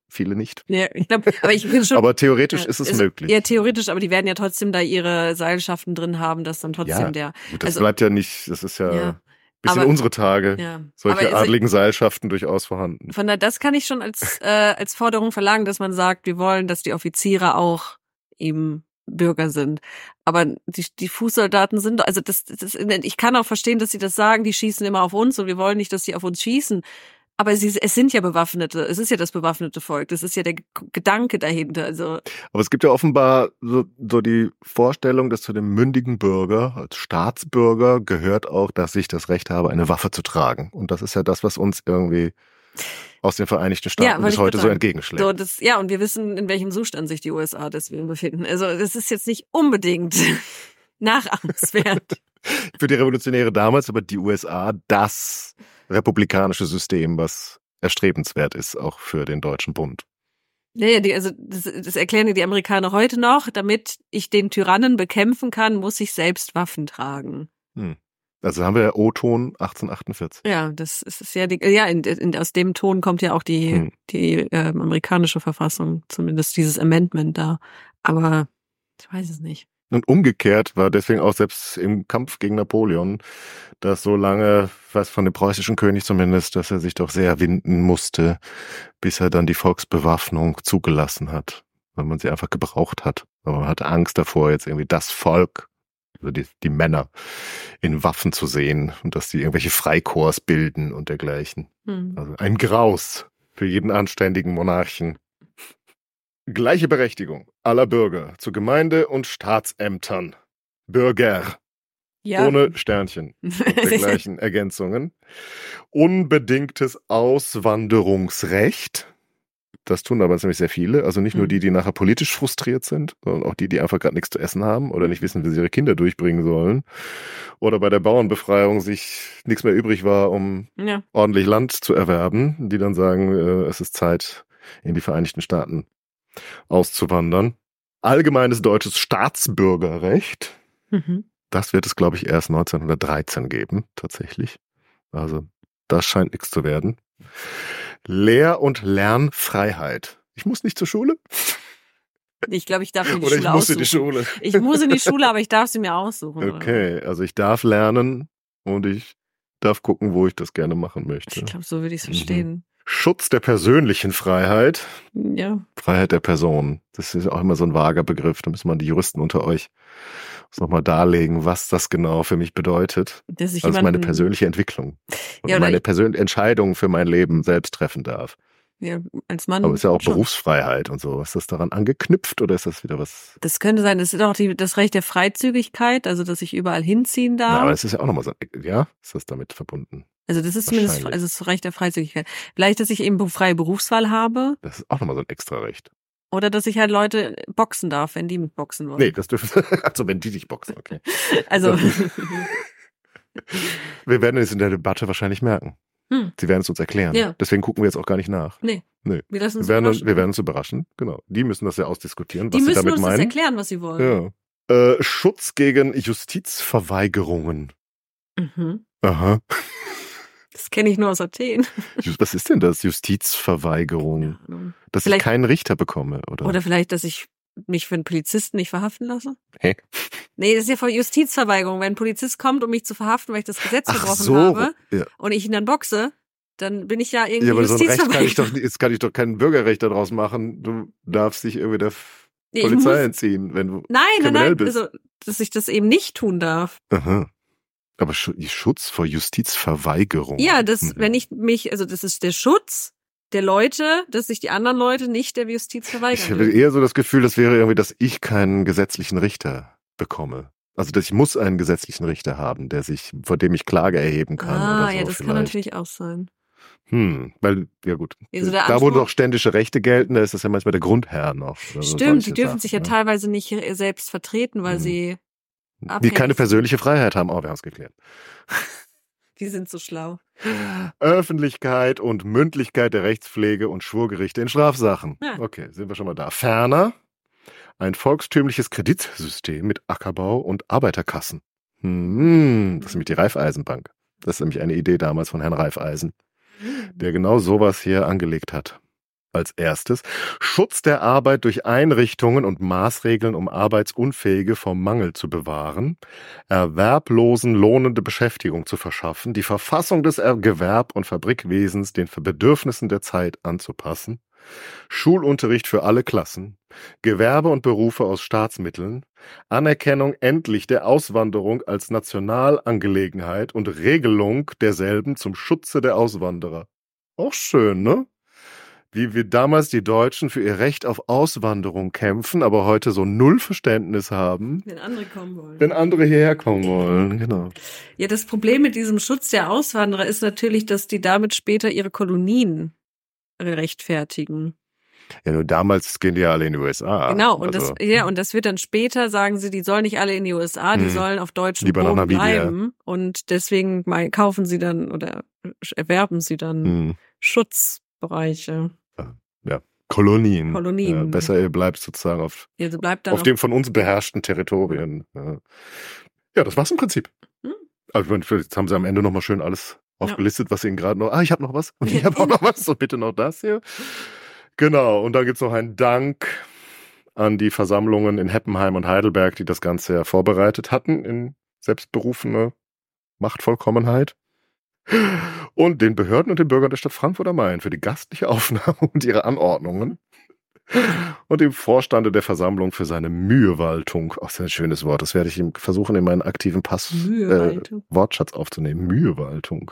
viele nicht. Ja, ich glaube, aber ich bin schon. Aber theoretisch ja, ist es möglich. Ja, theoretisch, aber die werden ja trotzdem da ihre Seilschaften drin haben, dass dann trotzdem Ja, der. Gut, das also- bleibt ja nicht, das ist ja, Ja. bis in Aber- unsere Tage. Ja. Solche aber adligen Seilschaften durchaus vorhanden. von daher, das kann ich schon als äh, als Forderung verlangen, dass man sagt, wir wollen, dass die Offiziere auch eben Bürger sind. Aber die, die Fußsoldaten sind, also das, das, ich kann auch verstehen, dass sie das sagen, die schießen immer auf uns und wir wollen nicht, dass sie auf uns schießen. Aber sie, es sind ja Bewaffnete, es ist ja das bewaffnete Volk, das ist ja der Gedanke dahinter. Also Aber es gibt ja offenbar so, so die Vorstellung, dass zu dem mündigen Bürger, als Staatsbürger, gehört auch, dass ich das Recht habe, eine Waffe zu tragen. Und das ist ja das, was uns irgendwie aus den Vereinigten Staaten wollte bis heute so entgegenschlägt. So, das, ja, und wir wissen, in welchem Zustand sich die USA deswegen befinden. Also, das ist jetzt nicht unbedingt <laughs> nachahmenswert. <laughs> Für die Revolutionäre damals, aber die USA das republikanische System, was erstrebenswert ist, auch für den Deutschen Bund. Naja, die, also, das, das erklären die Amerikaner heute noch. Damit ich den Tyrannen bekämpfen kann, muss ich selbst Waffen tragen. Also haben wir ja O-Ton 1848. Ja, das ist ja die, ja, in, in, aus dem Ton kommt ja auch die, Hm. die ähm, amerikanische Verfassung, zumindest dieses Amendment da. Aber ich weiß es nicht. Und umgekehrt war deswegen auch selbst im Kampf gegen Napoleon, dass so lange, was von dem preußischen König zumindest, dass er sich doch sehr winden musste, bis er dann die Volksbewaffnung zugelassen hat, weil man sie einfach gebraucht hat. Aber man hatte Angst davor, jetzt irgendwie das Volk, also die, die Männer, in Waffen zu sehen und dass die irgendwelche Freikorps bilden und dergleichen. Hm. Also ein Graus für jeden anständigen Monarchen. Gleiche Berechtigung aller Bürger zu Gemeinde- und Staatsämtern. Bürger, Ja. ohne Sternchen <laughs> und dergleichen Ergänzungen. Unbedingtes Auswanderungsrecht. Das tun aber ziemlich sehr viele. Also nicht nur Mhm. die, die nachher politisch frustriert sind, sondern auch die, die einfach gerade nichts zu essen haben oder nicht wissen, wie sie ihre Kinder durchbringen sollen. Oder bei der Bauernbefreiung sich nichts mehr übrig war, um ja. ordentlich Land zu erwerben, die dann sagen, äh, es ist Zeit, in die Vereinigten Staaten auszuwandern. Allgemeines deutsches Staatsbürgerrecht, Mhm. das wird es, glaube ich, erst 1913 geben, tatsächlich. Also das scheint nichts zu werden. Lehr- und Lernfreiheit. Ich muss nicht zur Schule. Ich glaube, ich darf mir die Oder Schule ich muss in aussuchen. die Schule. Ich muss in die Schule, <laughs> aber ich darf sie mir aussuchen. Okay, also ich darf lernen und ich darf gucken, wo ich das gerne machen möchte. Ich glaube, so würde ich es Mhm. verstehen. Schutz der persönlichen Freiheit. Ja. Freiheit der Person. Das ist auch immer so ein vager Begriff. Da müssen mal die Juristen unter euch nochmal darlegen, was das genau für mich bedeutet. Dass ich Also meine persönliche Entwicklung. Und Ja, meine ich- persönliche Entscheidung für mein Leben selbst treffen darf. ja, als Mann. Aber es ist ja auch schon. Berufsfreiheit und so. Ist das daran angeknüpft oder ist das wieder was? Das könnte sein, das ist auch die, das Recht der Freizügigkeit, also dass ich überall hinziehen Ja, darf. aber es ist ja auch nochmal so, ja, ist das damit verbunden? Also das ist zumindest also das Recht der Freizügigkeit. Vielleicht, dass ich eben freie Berufswahl habe Das ist auch nochmal so ein extra Recht. oder dass ich halt Leute boxen darf, wenn die mit boxen wollen. Nee, das dürfen, <laughs> also wenn die dich boxen, okay. <laughs> Also <laughs> Wir werden es in der Debatte wahrscheinlich merken. Hm. Sie werden es uns erklären. Ja. Deswegen gucken wir jetzt auch gar nicht nach. wir lassen uns Wir werden, uns, überraschen. wir werden uns überraschen. Genau. Die müssen das ja ausdiskutieren, die was sie müssen damit uns meinen. erklären, was sie wollen. Ja. Äh, Schutz gegen Justizverweigerungen. Mhm. Aha. Das kenne ich nur aus Athen. <laughs> Was ist denn das? Justizverweigerung. Dass Vielleicht- ich keinen Richter bekomme, oder? Oder vielleicht, dass ich mich für einen Polizisten nicht verhaften lasse? Hä? Nee, das ist ja vor Justizverweigerung. Wenn ein Polizist kommt, um mich zu verhaften, weil ich das Gesetz gebrochen so. habe Ja. und ich ihn dann boxe, dann bin ich ja irgendwie ja, aber so ein Recht kann ich doch, jetzt kann ich doch kein Bürgerrecht daraus machen. Du darfst dich irgendwie der Nee, Polizei entziehen, wenn du. Nein, nein, kriminell nein, bist. also, dass ich das eben nicht tun darf. Aha. Aber Schu- Schutz vor Justizverweigerung. Ja, das, Mhm. wenn ich mich, also das ist der Schutz der Leute, dass sich die anderen Leute nicht der Justiz verweigern. Ich habe eher so das Gefühl, das wäre irgendwie, dass ich keinen gesetzlichen Richter bekomme. Also dass ich muss einen gesetzlichen Richter haben, der sich, vor dem ich Klage erheben kann. Ah, oder so ja, das vielleicht. kann natürlich auch sein. Hm, weil, ja gut. Also da, wo noch ständische Rechte gelten, da ist das ja manchmal der Grundherr noch. Stimmt, die dürfen Sachen, sich ja ne? teilweise nicht äh, selbst vertreten, weil Mhm. sie, Die abhängig keine sind. persönliche Freiheit haben. Oh, wir haben es geklärt. <laughs> die sind so schlau. Öffentlichkeit und Mündlichkeit der Rechtspflege und Schwurgerichte in Strafsachen. Ja. Okay, sind wir schon mal da. Ferner ein volkstümliches Kreditsystem mit Ackerbau und Arbeiterkassen. Hm, das ist nämlich die Raiffeisenbank. Das ist nämlich eine Idee damals von Herrn Raiffeisen, der genau sowas hier angelegt hat. Als erstes. Schutz der Arbeit durch Einrichtungen und Maßregeln, um Arbeitsunfähige vom Mangel zu bewahren, Erwerblosen lohnende Beschäftigung zu verschaffen, die Verfassung des Er- Gewerb- und Fabrikwesens den Bedürfnissen der Zeit anzupassen, Schulunterricht für alle Klassen, Gewerbe und Berufe aus Staatsmitteln, Anerkennung endlich der Auswanderung als Nationalangelegenheit und Regelung derselben zum Schutze der Auswanderer. Auch schön, ne? Wie wir damals die Deutschen für ihr Recht auf Auswanderung kämpfen, aber heute so null Verständnis haben, Wenn andere kommen wollen. wenn andere hierher kommen wollen. Genau. Ja, das Problem mit diesem Schutz der Auswanderer ist natürlich, dass die damit später ihre Kolonien rechtfertigen. Ja, nur damals gehen die ja alle in die USA. genau, und also, das, ja, und das wird dann später, sagen sie, die sollen nicht alle in die USA, die Hm. sollen auf deutschem Lieber Boden bleiben. Und deswegen mal, kaufen sie dann oder erwerben sie dann hm, Schutzbereiche. Kolonien. Kolonien. Ja, besser ihr bleibt sozusagen auf, Also bleibt auf dem von uns beherrschten Territorien. Ja. ja, das war's im Prinzip. Hm. Also jetzt haben sie am Ende nochmal schön alles Ja. aufgelistet, was ihnen gerade noch. Ah, ich habe noch was. Und <laughs> ich Ja, habe auch noch was. Und bitte noch das hier. Genau. Und dann gibt's noch einen Dank an die Versammlungen in Heppenheim und Heidelberg, die das Ganze ja vorbereitet hatten in selbstberufene Machtvollkommenheit. Und den Behörden und den Bürgern der Stadt Frankfurt am Main für die gastliche Aufnahme und ihre Anordnungen. Und dem Vorstande der Versammlung für seine Mühewaltung. Auch sehr ein schönes Wort. Das werde ich ihm versuchen, in meinen aktiven Pass äh. Wortschatz aufzunehmen. Mühewaltung.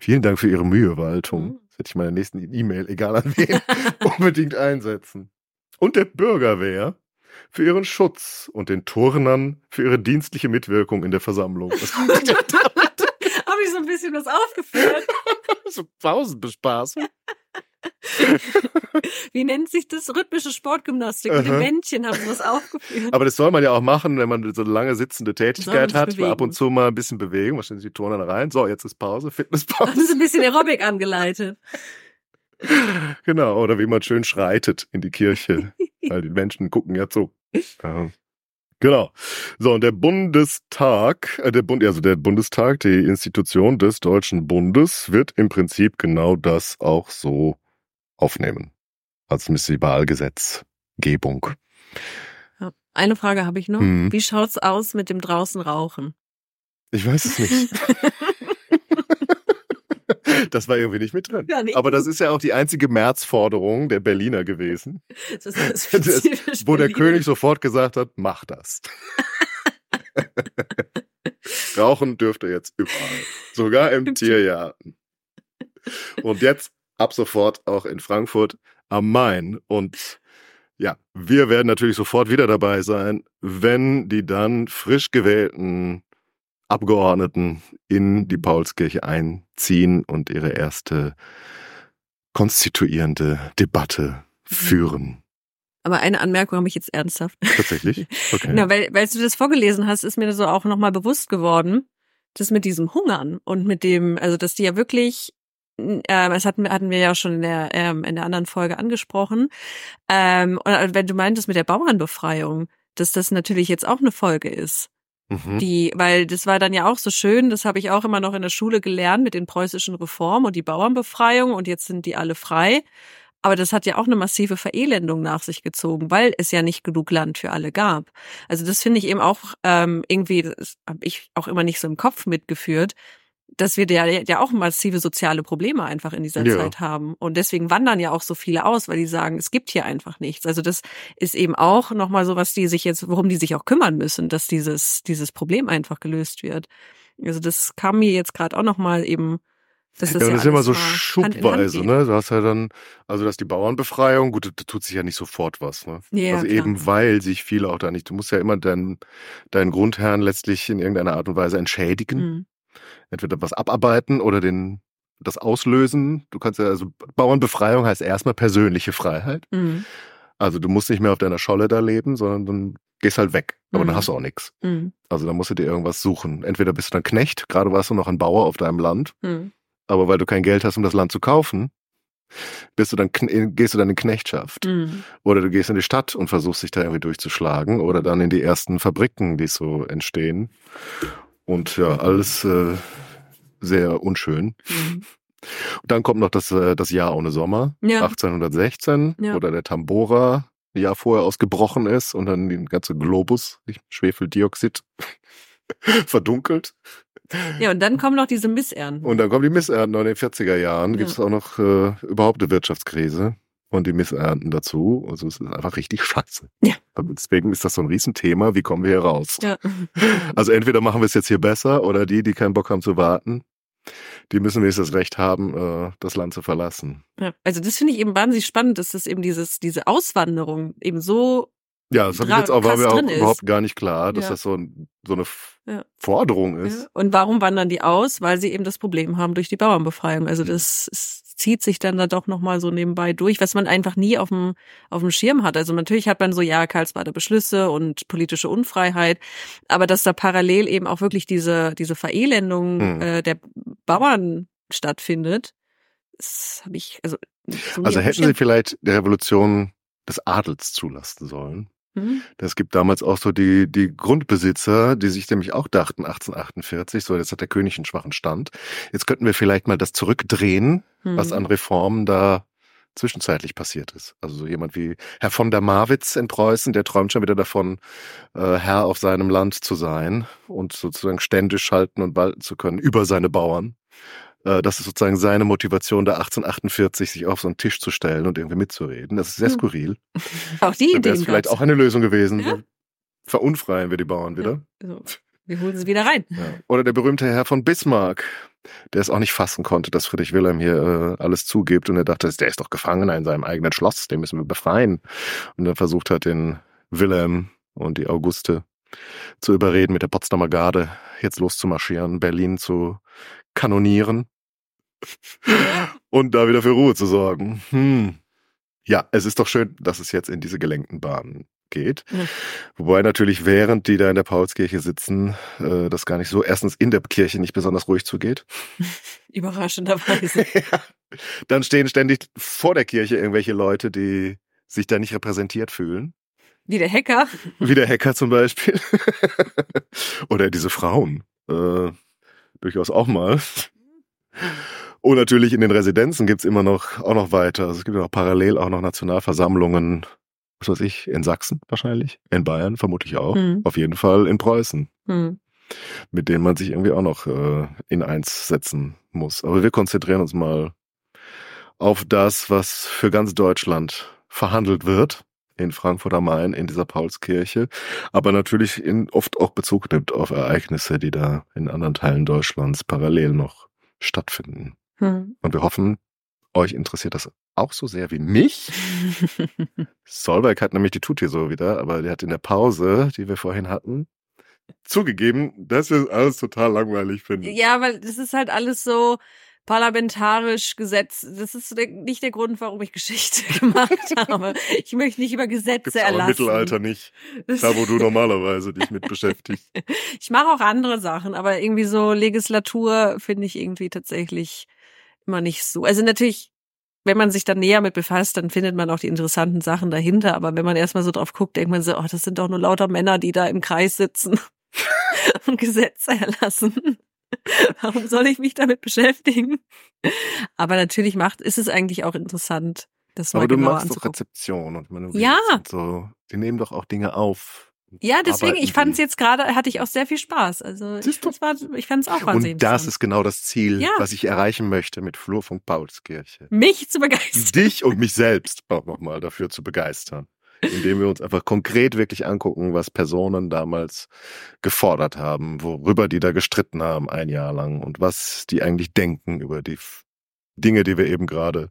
Vielen Dank für Ihre Mühewaltung. Mhm. Das werde ich in meiner nächsten E-Mail, egal an wen, <laughs> unbedingt einsetzen. Und der Bürgerwehr für ihren Schutz und den Turnern für ihre dienstliche Mitwirkung in der Versammlung. Das Habe ich so ein bisschen was aufgeführt. <laughs> so Pausenbespaßung. <laughs> Wie nennt sich das? Rhythmische Sportgymnastik. Mit Aha. dem Männchen haben sie was aufgeführt. Aber das soll man ja auch machen, wenn man so eine lange sitzende Tätigkeit hat. Mal ab bewegen. und zu mal ein bisschen bewegen. Sich die Turner rein? So, jetzt ist Pause, Haben Fitnesspause. sie ein bisschen Aerobic angeleitet. <laughs> genau. Oder wie man schön schreitet in die Kirche. Weil die Menschen gucken ja zu. Ja. Genau. So, und der Bundestag, äh, der Bund, also der Bundestag, die Institution des Deutschen Bundes, wird im Prinzip genau das auch so aufnehmen. Als Missibal-Gesetzgebung. Ja. Eine Frage habe ich noch. Mhm. Wie schaut's aus mit dem draußen Rauchen? Ich weiß es nicht. <laughs> <laughs> Das war irgendwie nicht mit drin. Ja, nee. Aber das ist ja auch die einzige Märzforderung der Berliner gewesen, Das ist das <laughs> wo der Berlin. König sofort gesagt hat, mach das. <laughs> Rauchen dürfte jetzt überall, sogar im Tiergarten. Und jetzt ab sofort auch in Frankfurt am Main. Und ja, wir werden natürlich sofort wieder dabei sein, wenn die dann frisch gewählten Abgeordneten in die Paulskirche einziehen und ihre erste konstituierende Debatte führen. Aber eine Anmerkung habe ich jetzt ernsthaft. Tatsächlich? <laughs> Okay. Na, weil, weil du das vorgelesen hast, ist mir so auch nochmal bewusst geworden, das mit diesem Hungern und mit dem, also dass die ja wirklich, ähm, das hatten, hatten wir ja schon in der, ähm, in der anderen Folge angesprochen, ähm, und wenn du meintest mit der Bauernbefreiung, dass das natürlich jetzt auch eine Folge ist. Mhm. Die, weil das war dann ja auch so schön, das habe ich auch immer noch in der Schule gelernt mit den preußischen Reformen und die Bauernbefreiung und jetzt sind die alle frei. Aber das hat ja auch eine massive Verelendung nach sich gezogen, weil es ja nicht genug Land für alle gab. Also das finde ich eben auch ähm, irgendwie, das habe ich auch immer nicht so im Kopf mitgeführt, dass wir ja, ja auch massive soziale Probleme einfach in dieser Ja. Zeit haben. Und deswegen wandern ja auch so viele aus, weil die sagen, es gibt hier einfach nichts. Also das ist eben auch nochmal so, was die sich jetzt, worum die sich auch kümmern müssen, dass dieses, dieses Problem einfach gelöst wird. Also das kam mir jetzt gerade auch nochmal eben Das ja, ist und ja, das ist immer so schubweise, ne? Du hast ja dann, also dass die Bauernbefreiung, gut, da tut sich ja nicht sofort was, ne? Ja, also klar. eben weil sich viele auch da nicht, du musst ja immer deinen, deinen Grundherrn letztlich in irgendeiner Art und Weise entschädigen. Mhm. Entweder was abarbeiten oder den, das auslösen. Du kannst ja, also Bauernbefreiung heißt erstmal persönliche Freiheit. Mhm. Also du musst nicht mehr auf deiner Scholle da leben, sondern dann gehst halt weg. Aber Mhm. dann hast du auch nichts. Mhm. Also dann musst du dir irgendwas suchen. Entweder bist du dann Knecht, gerade warst du noch ein Bauer auf deinem Land, Mhm. aber weil du kein Geld hast, um das Land zu kaufen, bist du dann, kn- gehst du dann in Knechtschaft. Mhm. Oder du gehst in die Stadt und versuchst dich da irgendwie durchzuschlagen oder dann in die ersten Fabriken, die so entstehen. Und ja, alles äh, sehr unschön. Mhm. Und dann kommt noch das, äh, das Jahr ohne Sommer, Ja. 1816, Ja. wo da der Tambora ein Jahr vorher ausgebrochen ist und dann den ganze Globus, Schwefeldioxid, <laughs> verdunkelt. Ja, und dann kommen noch diese Missernten. Und dann kommen die Missernten in den 40er Jahren, Ja. gibt es auch noch äh, überhaupt eine Wirtschaftskrise und die Missernten dazu. Also es ist einfach richtig scheiße. Ja. Deswegen ist das so ein Riesenthema, wie kommen wir hier raus? Ja. <laughs> Also entweder machen wir es jetzt hier besser oder die, die keinen Bock haben zu warten, die müssen wenigstens das Recht haben, äh, das Land zu verlassen. ja. Also das finde ich eben wahnsinnig spannend, dass das eben dieses, diese Auswanderung eben so, Ja, das habe ich jetzt auch, war mir auch ist. überhaupt gar nicht klar, dass Ja. das so, ein, so eine Ja. Forderung ja. ist. und warum wandern die aus? Weil sie eben das Problem haben durch die Bauernbefreiung. Also das es zieht sich dann da doch nochmal so nebenbei durch, was man einfach nie auf dem, auf dem Schirm hat. Also natürlich hat man so, ja, Karlsbader Beschlüsse und politische Unfreiheit, aber dass da parallel eben auch wirklich diese, diese Verelendung Hm. äh, der Bauern stattfindet, das habe ich, also so Also hätten sie vielleicht die Revolution des Adels zulassen sollen. Mhm. Es gibt damals auch so die, die Grundbesitzer, die sich nämlich auch dachten, 1848, so jetzt hat der König einen schwachen Stand. Jetzt könnten wir vielleicht mal das zurückdrehen, was Mhm. an Reformen da zwischenzeitlich passiert ist. Also so jemand wie Herr von der Marwitz in Preußen, der träumt schon wieder davon, äh, Herr auf seinem Land zu sein und sozusagen ständisch halten und walten zu können über seine Bauern. Äh, das ist sozusagen seine Motivation, da 1848 sich auf so einen Tisch zu stellen und irgendwie mitzureden. Das ist sehr Hm. skurril. <laughs> Auch die wäre Ideen es vielleicht auch eine Lösung gewesen. Ja. Verunfreien wir die Bauern wieder. Also, wir holen sie wieder rein. Ja. Oder der berühmte Herr von Bismarck, der es auch nicht fassen konnte, dass Friedrich Wilhelm hier äh, alles zugibt und er dachte, der ist doch Gefangener in seinem eigenen Schloss, den müssen wir befreien. Und er versucht hat, den Wilhelm und die Auguste zu überreden, mit der Potsdamer Garde jetzt loszumarschieren, Berlin zu kanonieren und da wieder für Ruhe zu sorgen. Hm. Ja, es ist doch schön, dass es jetzt in diese gelenkten Bahnen geht. Ja. Wobei natürlich, während die da in der Paulskirche sitzen, äh, das gar nicht so, erstens in der Kirche nicht besonders ruhig zugeht. <laughs> Überraschenderweise. <laughs> Dann stehen ständig vor der Kirche irgendwelche Leute, die sich da nicht repräsentiert fühlen. Wie der Hacker. Wie der Hacker zum Beispiel. <laughs> Oder diese Frauen. Äh, durchaus auch mal. Und natürlich in den Residenzen gibt's immer noch, auch noch weiter. Also es gibt ja noch parallel auch noch Nationalversammlungen, was weiß ich, in Sachsen wahrscheinlich, in Bayern vermutlich auch, Hm. auf jeden Fall in Preußen, Hm. mit denen man sich irgendwie auch noch äh, in eins setzen muss. Aber wir konzentrieren uns mal auf das, was für ganz Deutschland verhandelt wird in Frankfurt am Main, in dieser Paulskirche, aber natürlich in, oft auch Bezug nimmt auf Ereignisse, die da in anderen Teilen Deutschlands parallel noch stattfinden. Hm. Und wir hoffen, euch interessiert das auch so sehr wie mich. <laughs> Solberg hat nämlich, die tut hier so wieder, aber der hat in der Pause, die wir vorhin hatten, zugegeben, dass wir es alles total langweilig finden. ja, weil das ist halt alles so parlamentarisch gesetzt. Das ist der, nicht der Grund, warum ich Geschichte <laughs> gemacht habe. Ich möchte nicht über Gesetze Gibt's aber im erlassen. Mittelalter nicht. Da, wo du <laughs> normalerweise dich mit beschäftigst. Ich mache auch andere Sachen, aber irgendwie so Legislatur finde ich irgendwie tatsächlich immer nicht so. Also natürlich, wenn man sich dann näher mit befasst, dann findet man auch die interessanten Sachen dahinter. Aber wenn man erstmal so drauf guckt, denkt man so, oh, das sind doch nur lauter Männer, die da im Kreis sitzen <laughs> und Gesetze erlassen. <laughs> Warum soll ich mich damit beschäftigen? Aber natürlich macht, ist es eigentlich auch interessant, das mal Aber du machst doch anzugucken. Rezeption und Manövrierst Ja. und so. Die nehmen doch auch Dinge auf. Ja, deswegen, ich fand es jetzt gerade, hatte ich auch sehr viel Spaß. Also ich Siehst war, ich fand es auch wahnsinnig Und das ist genau das Ziel, Ja. was ich erreichen möchte mit Flurfunk Paulskirche. mich zu begeistern. Dich und mich selbst auch nochmal dafür zu begeistern. Indem wir uns einfach konkret wirklich angucken, was Personen damals gefordert haben, worüber die da gestritten haben ein Jahr lang und was die eigentlich denken über die Dinge, die wir eben gerade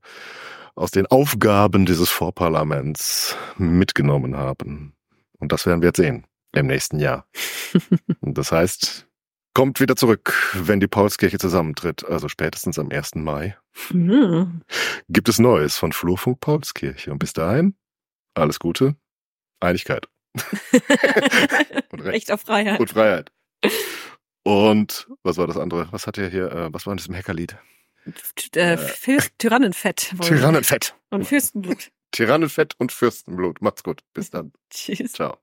aus den Aufgaben dieses Vorparlaments mitgenommen haben. Und das werden wir jetzt sehen im nächsten Jahr. <laughs> Und das heißt, kommt wieder zurück, wenn die Paulskirche zusammentritt, also spätestens am 1. Mai. Mhm. Gibt es Neues von Flurfunk Paulskirche. Und bis dahin, alles Gute, Einigkeit. <laughs> und Recht. Recht auf Freiheit. Und Freiheit. Und was war das andere? Was hat er hier, äh, was war in diesem Hackerlied? Äh, äh, Tyrannenfett. Tyrannenfett. Und Fürstenblut. Tyrannenfett und Fürstenblut. Macht's gut. Bis dann. <laughs> Tschüss. Ciao.